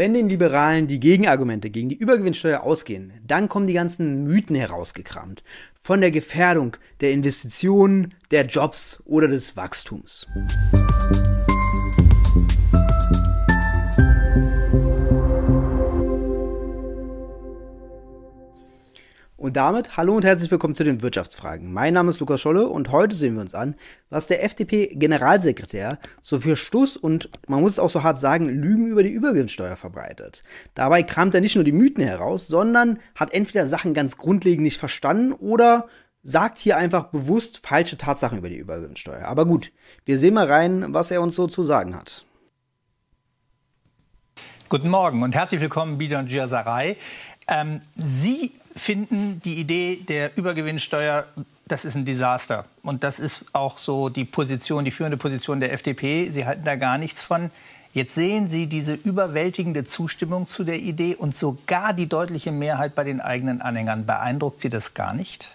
Wenn den Liberalen die Gegenargumente gegen die Übergewinnsteuer ausgehen, dann kommen die ganzen Mythen herausgekramt. Von der Gefährdung der Investitionen, der Jobs oder des Wachstums. Und damit hallo und herzlich willkommen zu den Wirtschaftsfragen. Mein Name ist Lukas Scholle und heute sehen wir uns an, was der FDP-Generalsekretär so für Stuss und man muss es auch so hart sagen, Lügen über die Übergewinnsteuer verbreitet. Dabei kramt er nicht nur die Mythen heraus, sondern hat entweder Sachen ganz grundlegend nicht verstanden oder sagt hier einfach bewusst falsche Tatsachen über die Übergewinnsteuer. Aber gut, wir sehen mal rein, was er uns so zu sagen hat. Guten Morgen und herzlich willkommen, Bidan Sarai. Ähm, Sie finden, die Idee der Übergewinnsteuer, das ist ein Desaster. Und das ist auch so die Position, die führende Position der FDP. Sie halten da gar nichts von. Jetzt sehen Sie diese überwältigende Zustimmung zu der Idee und sogar die deutliche Mehrheit bei den eigenen Anhängern. Beeindruckt Sie das gar nicht?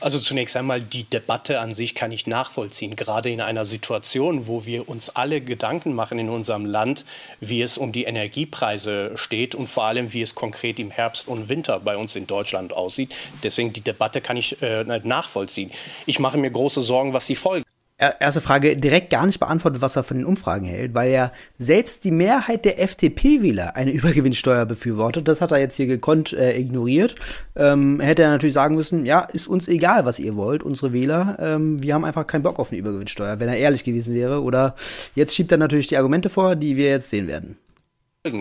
Also zunächst einmal die Debatte an sich kann ich nachvollziehen, gerade in einer Situation, wo wir uns alle Gedanken machen in unserem Land, wie es um die Energiepreise steht und vor allem, wie es konkret im Herbst und Winter bei uns in Deutschland aussieht. Deswegen die Debatte kann ich äh, nachvollziehen. Ich mache mir große Sorgen, was die Folgen erste Frage direkt gar nicht beantwortet, was er von den Umfragen hält, weil ja selbst die Mehrheit der FDP-Wähler eine Übergewinnsteuer befürwortet. Das hat er jetzt hier gekonnt äh, ignoriert. Ähm, hätte er natürlich sagen müssen, ja, ist uns egal, was ihr wollt, unsere Wähler. Ähm, wir haben einfach keinen Bock auf eine Übergewinnsteuer, wenn er ehrlich gewesen wäre. Oder jetzt schiebt er natürlich die Argumente vor, die wir jetzt sehen werden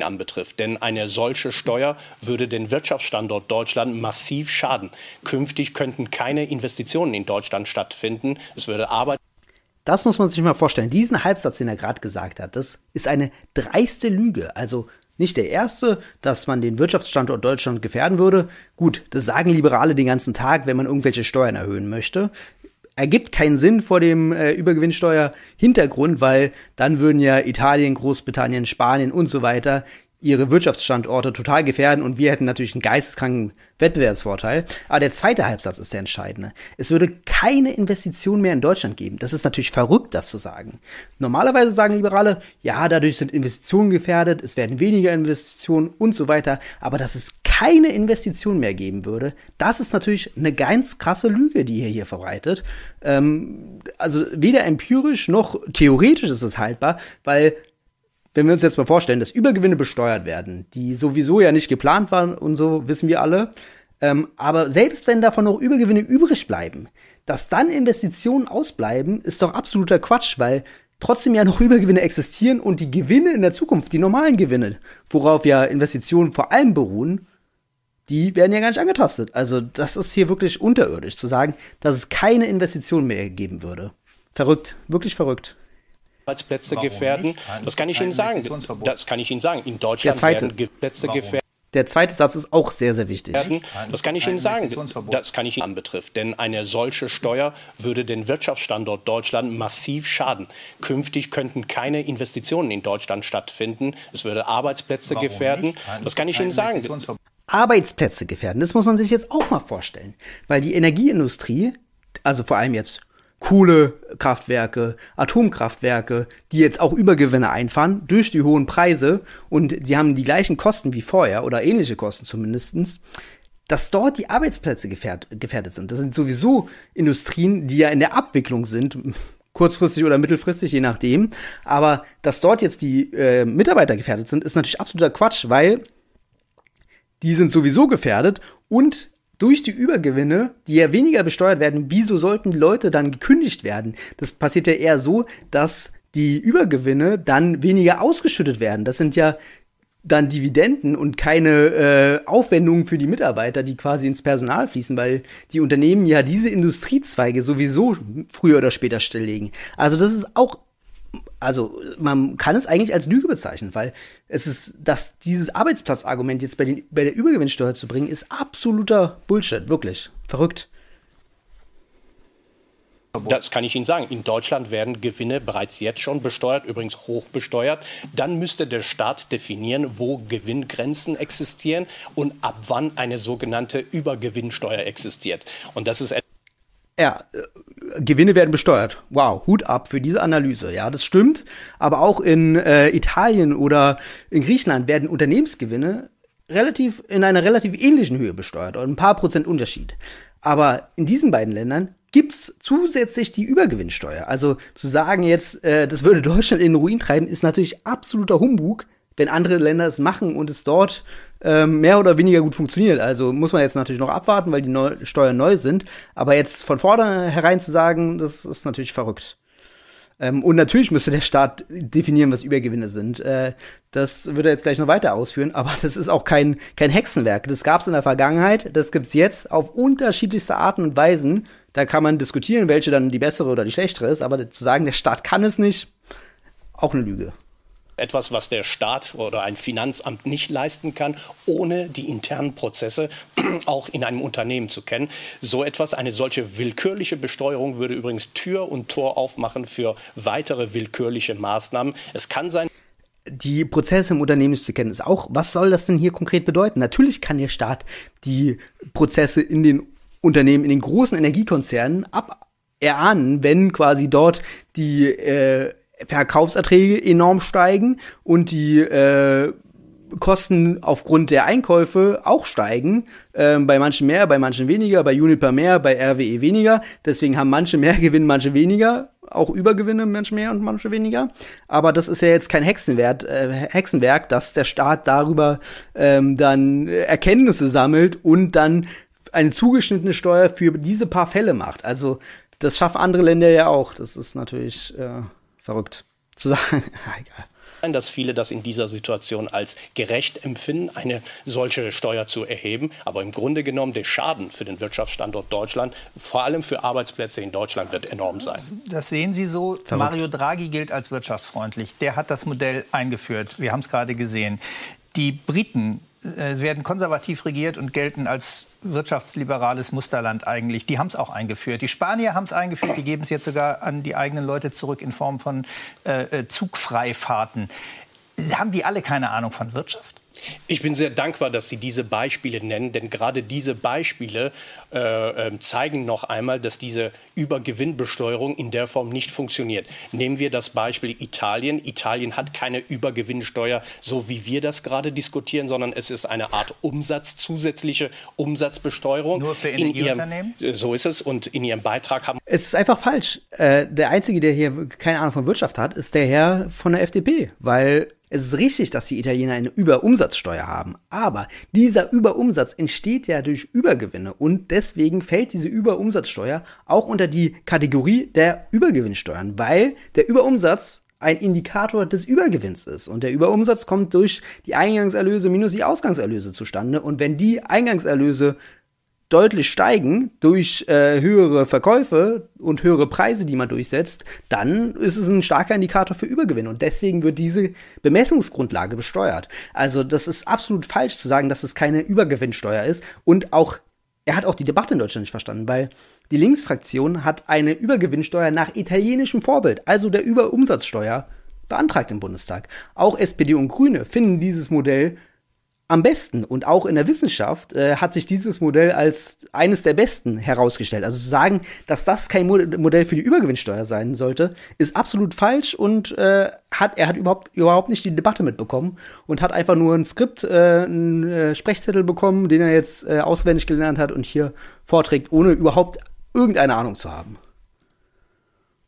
anbetrifft. Denn eine solche Steuer würde den Wirtschaftsstandort Deutschland massiv schaden. Künftig könnten keine Investitionen in Deutschland stattfinden. Es würde Arbeit das muss man sich mal vorstellen. Diesen Halbsatz, den er gerade gesagt hat, das ist eine dreiste Lüge. Also nicht der erste, dass man den Wirtschaftsstandort Deutschland gefährden würde. Gut, das sagen Liberale den ganzen Tag, wenn man irgendwelche Steuern erhöhen möchte. Ergibt keinen Sinn vor dem äh, Übergewinnsteuer-Hintergrund, weil dann würden ja Italien, Großbritannien, Spanien und so weiter ihre Wirtschaftsstandorte total gefährden und wir hätten natürlich einen geisteskranken Wettbewerbsvorteil. Aber der zweite Halbsatz ist der entscheidende. Es würde keine Investition mehr in Deutschland geben. Das ist natürlich verrückt, das zu sagen. Normalerweise sagen Liberale, ja, dadurch sind Investitionen gefährdet, es werden weniger Investitionen und so weiter. Aber dass es keine Investition mehr geben würde, das ist natürlich eine ganz krasse Lüge, die ihr hier verbreitet. Ähm, also weder empirisch noch theoretisch ist es haltbar, weil wenn wir uns jetzt mal vorstellen, dass Übergewinne besteuert werden, die sowieso ja nicht geplant waren und so, wissen wir alle, ähm, aber selbst wenn davon noch Übergewinne übrig bleiben, dass dann Investitionen ausbleiben, ist doch absoluter Quatsch, weil trotzdem ja noch Übergewinne existieren und die Gewinne in der Zukunft, die normalen Gewinne, worauf ja Investitionen vor allem beruhen, die werden ja gar nicht angetastet. Also das ist hier wirklich unterirdisch zu sagen, dass es keine Investitionen mehr geben würde. Verrückt, wirklich verrückt. Arbeitsplätze Warum gefährden. Nein, das kann ich Ihnen sagen. Das kann ich Ihnen sagen. In Deutschland werden Plätze gefährdet. Der zweite Satz ist auch sehr, sehr wichtig. Das kann ich Ihnen sagen. Das kann ich Ihnen anbetrifft. Denn eine solche Steuer würde den Wirtschaftsstandort Deutschland massiv schaden. Künftig könnten keine Investitionen in Deutschland stattfinden. Es würde Arbeitsplätze Warum gefährden. Das kann ich Ihnen sagen. Arbeitsplätze gefährden. Das muss man sich jetzt auch mal vorstellen. Weil die Energieindustrie, also vor allem jetzt Kohlekraftwerke, Atomkraftwerke, die jetzt auch Übergewinne einfahren durch die hohen Preise und die haben die gleichen Kosten wie vorher oder ähnliche Kosten zumindestens, dass dort die Arbeitsplätze gefährd gefährdet sind. Das sind sowieso Industrien, die ja in der Abwicklung sind, kurzfristig oder mittelfristig, je nachdem. Aber dass dort jetzt die äh, Mitarbeiter gefährdet sind, ist natürlich absoluter Quatsch, weil die sind sowieso gefährdet und durch die Übergewinne, die ja weniger besteuert werden, wieso sollten Leute dann gekündigt werden? Das passiert ja eher so, dass die Übergewinne dann weniger ausgeschüttet werden. Das sind ja dann Dividenden und keine äh, Aufwendungen für die Mitarbeiter, die quasi ins Personal fließen, weil die Unternehmen ja diese Industriezweige sowieso früher oder später stilllegen. Also das ist auch also man kann es eigentlich als Lüge bezeichnen, weil es ist, dass dieses Arbeitsplatzargument jetzt bei, den, bei der Übergewinnsteuer zu bringen, ist absoluter Bullshit, wirklich. Verrückt. Das kann ich Ihnen sagen. In Deutschland werden Gewinne bereits jetzt schon besteuert, übrigens hoch besteuert. Dann müsste der Staat definieren, wo Gewinngrenzen existieren und ab wann eine sogenannte Übergewinnsteuer existiert. Und das ist ja, Gewinne werden besteuert. Wow, Hut ab für diese Analyse. Ja, das stimmt. Aber auch in äh, Italien oder in Griechenland werden Unternehmensgewinne relativ in einer relativ ähnlichen Höhe besteuert und ein paar Prozent Unterschied. Aber in diesen beiden Ländern gibt's zusätzlich die Übergewinnsteuer. Also zu sagen jetzt, äh, das würde Deutschland in den Ruin treiben, ist natürlich absoluter Humbug, wenn andere Länder es machen und es dort ähm, mehr oder weniger gut funktioniert. Also muss man jetzt natürlich noch abwarten, weil die Neu Steuern neu sind. Aber jetzt von vornherein zu sagen, das ist natürlich verrückt. Ähm, und natürlich müsste der Staat definieren, was Übergewinne sind. Äh, das wird er jetzt gleich noch weiter ausführen, aber das ist auch kein, kein Hexenwerk. Das gab es in der Vergangenheit, das gibt's jetzt auf unterschiedlichste Arten und Weisen. Da kann man diskutieren, welche dann die bessere oder die schlechtere ist, aber zu sagen, der Staat kann es nicht, auch eine Lüge etwas, was der Staat oder ein Finanzamt nicht leisten kann, ohne die internen Prozesse auch in einem Unternehmen zu kennen. So etwas, eine solche willkürliche Besteuerung würde übrigens Tür und Tor aufmachen für weitere willkürliche Maßnahmen. Es kann sein, die Prozesse im Unternehmen zu kennen, ist auch, was soll das denn hier konkret bedeuten? Natürlich kann der Staat die Prozesse in den Unternehmen, in den großen Energiekonzernen ab erahnen, wenn quasi dort die äh, Verkaufserträge enorm steigen und die äh, Kosten aufgrund der Einkäufe auch steigen. Ähm, bei manchen mehr, bei manchen weniger, bei Uniper mehr, bei RWE weniger. Deswegen haben manche mehr Gewinn, manche weniger. Auch Übergewinne, manche mehr und manche weniger. Aber das ist ja jetzt kein Hexenwert, äh, Hexenwerk, dass der Staat darüber ähm, dann Erkenntnisse sammelt und dann eine zugeschnittene Steuer für diese paar Fälle macht. Also das schaffen andere Länder ja auch. Das ist natürlich äh, verrückt zu sagen. egal dass viele das in dieser Situation als gerecht empfinden, eine solche Steuer zu erheben. Aber im Grunde genommen der Schaden für den Wirtschaftsstandort Deutschland, vor allem für Arbeitsplätze in Deutschland, wird enorm sein. Das sehen Sie so. Verrückt. Mario Draghi gilt als wirtschaftsfreundlich. Der hat das Modell eingeführt. Wir haben es gerade gesehen. Die Briten äh, werden konservativ regiert und gelten als wirtschaftsliberales Musterland eigentlich. Die haben es auch eingeführt. Die Spanier haben es eingeführt. Die geben es jetzt sogar an die eigenen Leute zurück in Form von äh, äh Zugfreifahrten. Haben die alle keine Ahnung von Wirtschaft? Ich bin sehr dankbar, dass Sie diese Beispiele nennen, denn gerade diese Beispiele äh, ähm, zeigen noch einmal, dass diese Übergewinnbesteuerung in der Form nicht funktioniert. Nehmen wir das Beispiel Italien. Italien hat keine Übergewinnsteuer, so wie wir das gerade diskutieren, sondern es ist eine Art Umsatz, zusätzliche Umsatzbesteuerung. Nur für Energieunternehmen? In ihrem, so ist es. Und in Ihrem Beitrag haben. Es ist einfach falsch. Äh, der Einzige, der hier keine Ahnung von Wirtschaft hat, ist der Herr von der FDP, weil es ist richtig, dass die Italiener eine Überumsatzsteuer haben, aber dieser Überumsatz entsteht ja durch Übergewinne und deswegen fällt diese Überumsatzsteuer auch unter die Kategorie der Übergewinnsteuern, weil der Überumsatz ein Indikator des Übergewinns ist. Und der Überumsatz kommt durch die Eingangserlöse minus die Ausgangserlöse zustande. Und wenn die Eingangserlöse deutlich steigen durch äh, höhere Verkäufe und höhere Preise, die man durchsetzt, dann ist es ein starker Indikator für Übergewinn und deswegen wird diese Bemessungsgrundlage besteuert. Also das ist absolut falsch zu sagen, dass es keine Übergewinnsteuer ist und auch er hat auch die Debatte in Deutschland nicht verstanden, weil die Linksfraktion hat eine Übergewinnsteuer nach italienischem Vorbild, also der Überumsatzsteuer, beantragt im Bundestag. Auch SPD und Grüne finden dieses Modell am besten. Und auch in der Wissenschaft äh, hat sich dieses Modell als eines der besten herausgestellt. Also zu sagen, dass das kein Modell für die Übergewinnsteuer sein sollte, ist absolut falsch und äh, hat, er hat überhaupt, überhaupt nicht die Debatte mitbekommen und hat einfach nur ein Skript, äh, einen äh, Sprechzettel bekommen, den er jetzt äh, auswendig gelernt hat und hier vorträgt, ohne überhaupt irgendeine Ahnung zu haben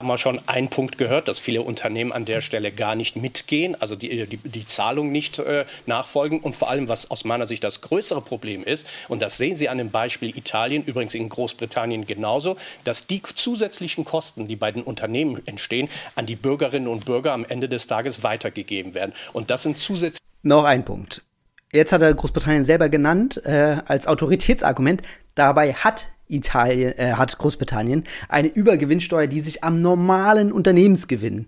haben wir schon einen Punkt gehört, dass viele Unternehmen an der Stelle gar nicht mitgehen, also die, die, die Zahlung nicht äh, nachfolgen. Und vor allem, was aus meiner Sicht das größere Problem ist, und das sehen Sie an dem Beispiel Italien, übrigens in Großbritannien genauso, dass die zusätzlichen Kosten, die bei den Unternehmen entstehen, an die Bürgerinnen und Bürger am Ende des Tages weitergegeben werden. Und das sind zusätzlich. Noch ein Punkt. Jetzt hat er Großbritannien selber genannt äh, als Autoritätsargument. Dabei hat Italien, äh, hat Großbritannien eine Übergewinnsteuer, die sich am normalen Unternehmensgewinn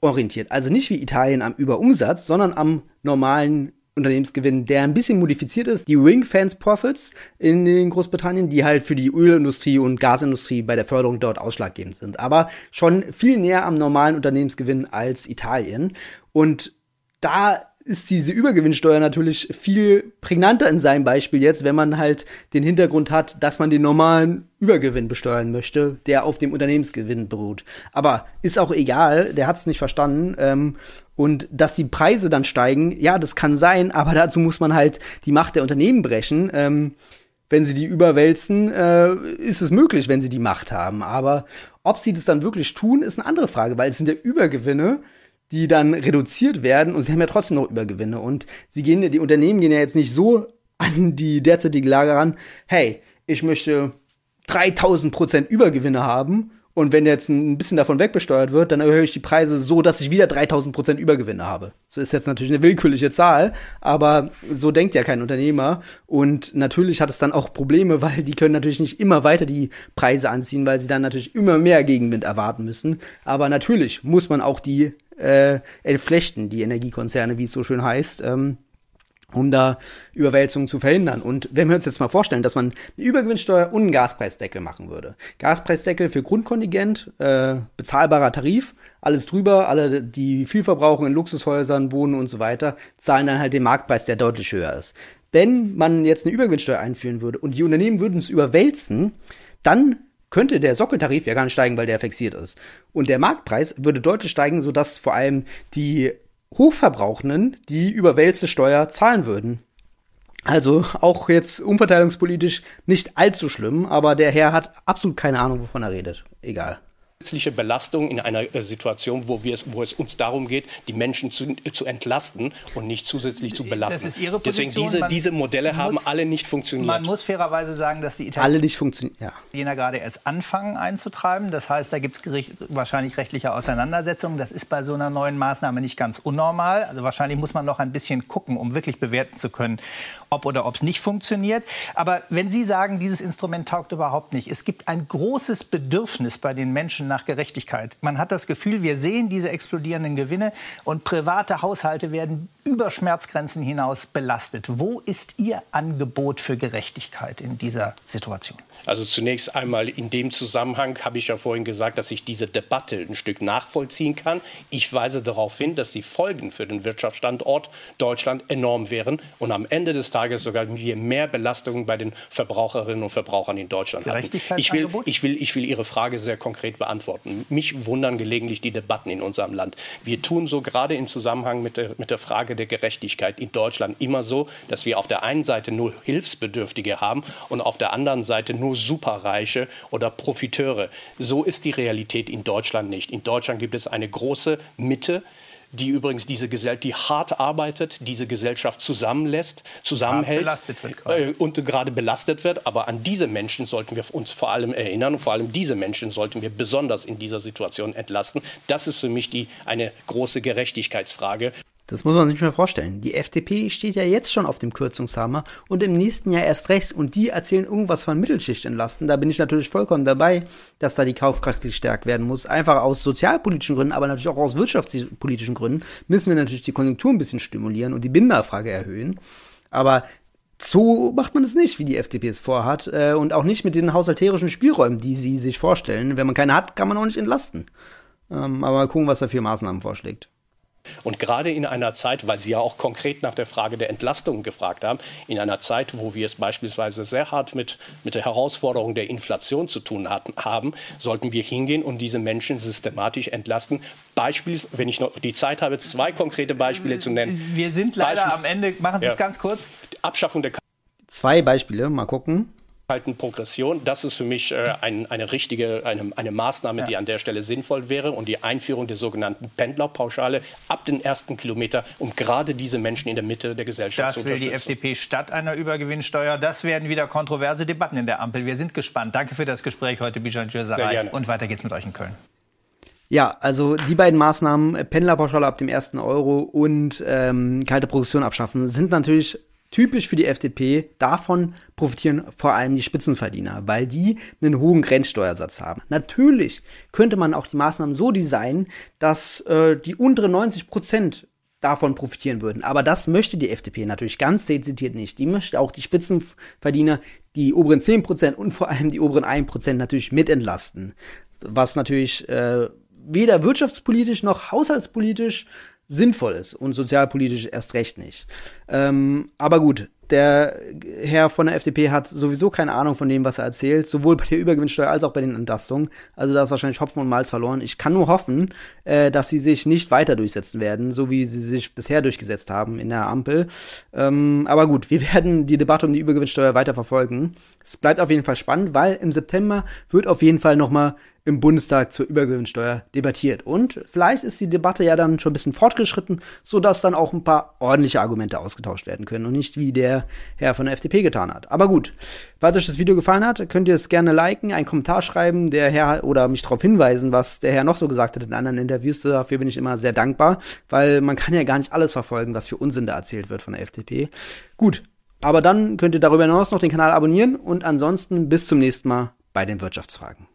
orientiert. Also nicht wie Italien am Überumsatz, sondern am normalen Unternehmensgewinn, der ein bisschen modifiziert ist. Die Ring Fence Profits in den Großbritannien, die halt für die Ölindustrie und Gasindustrie bei der Förderung dort ausschlaggebend sind. Aber schon viel näher am normalen Unternehmensgewinn als Italien. Und da ist diese Übergewinnsteuer natürlich viel prägnanter in seinem Beispiel jetzt, wenn man halt den Hintergrund hat, dass man den normalen Übergewinn besteuern möchte, der auf dem Unternehmensgewinn beruht. Aber ist auch egal, der hat es nicht verstanden. Ähm, und dass die Preise dann steigen, ja, das kann sein, aber dazu muss man halt die Macht der Unternehmen brechen. Ähm, wenn sie die überwälzen, äh, ist es möglich, wenn sie die Macht haben. Aber ob sie das dann wirklich tun, ist eine andere Frage, weil es sind ja Übergewinne, die dann reduziert werden und sie haben ja trotzdem noch Übergewinne und sie gehen, die Unternehmen gehen ja jetzt nicht so an die derzeitige Lage ran, hey, ich möchte 3000 Prozent Übergewinne haben und wenn jetzt ein bisschen davon wegbesteuert wird, dann erhöhe ich die Preise so, dass ich wieder 3000 Prozent Übergewinne habe. Das ist jetzt natürlich eine willkürliche Zahl, aber so denkt ja kein Unternehmer. Und natürlich hat es dann auch Probleme, weil die können natürlich nicht immer weiter die Preise anziehen, weil sie dann natürlich immer mehr Gegenwind erwarten müssen. Aber natürlich muss man auch die äh, entflechten, die Energiekonzerne, wie es so schön heißt. Ähm, um da Überwälzungen zu verhindern. Und wenn wir uns jetzt mal vorstellen, dass man eine Übergewinnsteuer und einen Gaspreisdeckel machen würde. Gaspreisdeckel für Grundkontingent, äh, bezahlbarer Tarif, alles drüber, alle, die viel verbrauchen in Luxushäusern, wohnen und so weiter, zahlen dann halt den Marktpreis, der deutlich höher ist. Wenn man jetzt eine Übergewinnsteuer einführen würde und die Unternehmen würden es überwälzen, dann könnte der Sockeltarif ja gar nicht steigen, weil der fixiert ist. Und der Marktpreis würde deutlich steigen, sodass vor allem die Hochverbrauchenden die überwälzte Steuer zahlen würden. Also auch jetzt umverteilungspolitisch nicht allzu schlimm, aber der Herr hat absolut keine Ahnung, wovon er redet. Egal zusätzliche Belastung in einer äh, Situation, wo, wir es, wo es uns darum geht, die Menschen zu, zu entlasten und nicht zusätzlich zu belasten. Das ist Ihre Position. Deswegen diese, diese Modelle haben alle nicht funktioniert. Man muss fairerweise sagen, dass die Italiener alle nicht funktionieren. Ja. gerade erst anfangen einzutreiben. Das heißt, da gibt es wahrscheinlich rechtliche Auseinandersetzungen. Das ist bei so einer neuen Maßnahme nicht ganz unnormal. Also wahrscheinlich muss man noch ein bisschen gucken, um wirklich bewerten zu können, ob oder ob es nicht funktioniert. Aber wenn Sie sagen, dieses Instrument taugt überhaupt nicht, es gibt ein großes Bedürfnis bei den Menschen nach Gerechtigkeit. Man hat das Gefühl, wir sehen diese explodierenden Gewinne und private Haushalte werden über Schmerzgrenzen hinaus belastet. Wo ist Ihr Angebot für Gerechtigkeit in dieser Situation? Also zunächst einmal in dem Zusammenhang habe ich ja vorhin gesagt, dass ich diese Debatte ein Stück nachvollziehen kann. Ich weise darauf hin, dass die Folgen für den Wirtschaftsstandort Deutschland enorm wären und am Ende des Tages sogar wir mehr Belastungen bei den Verbraucherinnen und Verbrauchern in Deutschland hatten. Ich will, ich, will, ich will Ihre Frage sehr konkret beantworten. Mich wundern gelegentlich die Debatten in unserem Land. Wir tun so gerade im Zusammenhang mit der, mit der Frage der Gerechtigkeit in Deutschland immer so, dass wir auf der einen Seite nur Hilfsbedürftige haben und auf der anderen Seite nur Superreiche oder Profiteure. So ist die Realität in Deutschland nicht. In Deutschland gibt es eine große Mitte, die übrigens diese Gesellschaft, die hart arbeitet, diese Gesellschaft zusammenlässt, zusammenhält äh, und gerade belastet wird. Aber an diese Menschen sollten wir uns vor allem erinnern und vor allem diese Menschen sollten wir besonders in dieser Situation entlasten. Das ist für mich die, eine große Gerechtigkeitsfrage. Das muss man sich mal vorstellen. Die FDP steht ja jetzt schon auf dem Kürzungshammer und im nächsten Jahr erst recht. Und die erzählen irgendwas von Mittelschicht entlasten. Da bin ich natürlich vollkommen dabei, dass da die Kaufkraft gestärkt werden muss. Einfach aus sozialpolitischen Gründen, aber natürlich auch aus wirtschaftspolitischen Gründen müssen wir natürlich die Konjunktur ein bisschen stimulieren und die Binnennachfrage erhöhen. Aber so macht man es nicht, wie die FDP es vorhat. Äh, und auch nicht mit den haushalterischen Spielräumen, die sie sich vorstellen. Wenn man keine hat, kann man auch nicht entlasten. Ähm, aber mal gucken, was er für Maßnahmen vorschlägt. Und gerade in einer Zeit, weil Sie ja auch konkret nach der Frage der Entlastung gefragt haben, in einer Zeit, wo wir es beispielsweise sehr hart mit, mit der Herausforderung der Inflation zu tun hatten, haben, sollten wir hingehen und diese Menschen systematisch entlasten. Beispiel, wenn ich noch die Zeit habe, zwei konkrete Beispiele zu nennen. Wir sind leider Beispiel, am Ende. Machen Sie es ganz kurz. Abschaffung der Zwei Beispiele, mal gucken halten Progression. Das ist für mich äh, ein, eine richtige, eine, eine Maßnahme, ja. die an der Stelle sinnvoll wäre und die Einführung der sogenannten Pendlerpauschale ab den ersten Kilometer, um gerade diese Menschen in der Mitte der Gesellschaft das zu unterstützen. Das will die FDP statt einer Übergewinnsteuer. Das werden wieder kontroverse Debatten in der Ampel. Wir sind gespannt. Danke für das Gespräch heute, Bijan Djursaray. Und weiter geht's mit euch in Köln. Ja, also die beiden Maßnahmen, Pendlerpauschale ab dem ersten Euro und ähm, kalte Progression abschaffen, sind natürlich Typisch für die FDP, davon profitieren vor allem die Spitzenverdiener, weil die einen hohen Grenzsteuersatz haben. Natürlich könnte man auch die Maßnahmen so designen, dass äh, die unteren 90 Prozent davon profitieren würden. Aber das möchte die FDP natürlich ganz dezidiert nicht. Die möchte auch die Spitzenverdiener, die oberen 10 Prozent und vor allem die oberen 1 Prozent natürlich mit entlasten. Was natürlich äh, weder wirtschaftspolitisch noch haushaltspolitisch sinnvoll ist und sozialpolitisch erst recht nicht. Ähm, aber gut, der Herr von der FDP hat sowieso keine Ahnung von dem, was er erzählt, sowohl bei der Übergewinnsteuer als auch bei den Entlastungen. Also da ist wahrscheinlich Hopfen und Malz verloren. Ich kann nur hoffen, äh, dass sie sich nicht weiter durchsetzen werden, so wie sie sich bisher durchgesetzt haben in der Ampel. Ähm, aber gut, wir werden die Debatte um die Übergewinnsteuer weiter verfolgen. Es bleibt auf jeden Fall spannend, weil im September wird auf jeden Fall nochmal im Bundestag zur Übergewinnsteuer debattiert. Und vielleicht ist die Debatte ja dann schon ein bisschen fortgeschritten, sodass dann auch ein paar ordentliche Argumente ausgetauscht werden können und nicht wie der Herr von der FDP getan hat. Aber gut, falls euch das Video gefallen hat, könnt ihr es gerne liken, einen Kommentar schreiben, der Herr oder mich darauf hinweisen, was der Herr noch so gesagt hat in anderen Interviews. Dafür bin ich immer sehr dankbar, weil man kann ja gar nicht alles verfolgen, was für Unsinn da erzählt wird von der FDP. Gut, aber dann könnt ihr darüber hinaus noch den Kanal abonnieren und ansonsten bis zum nächsten Mal bei den Wirtschaftsfragen.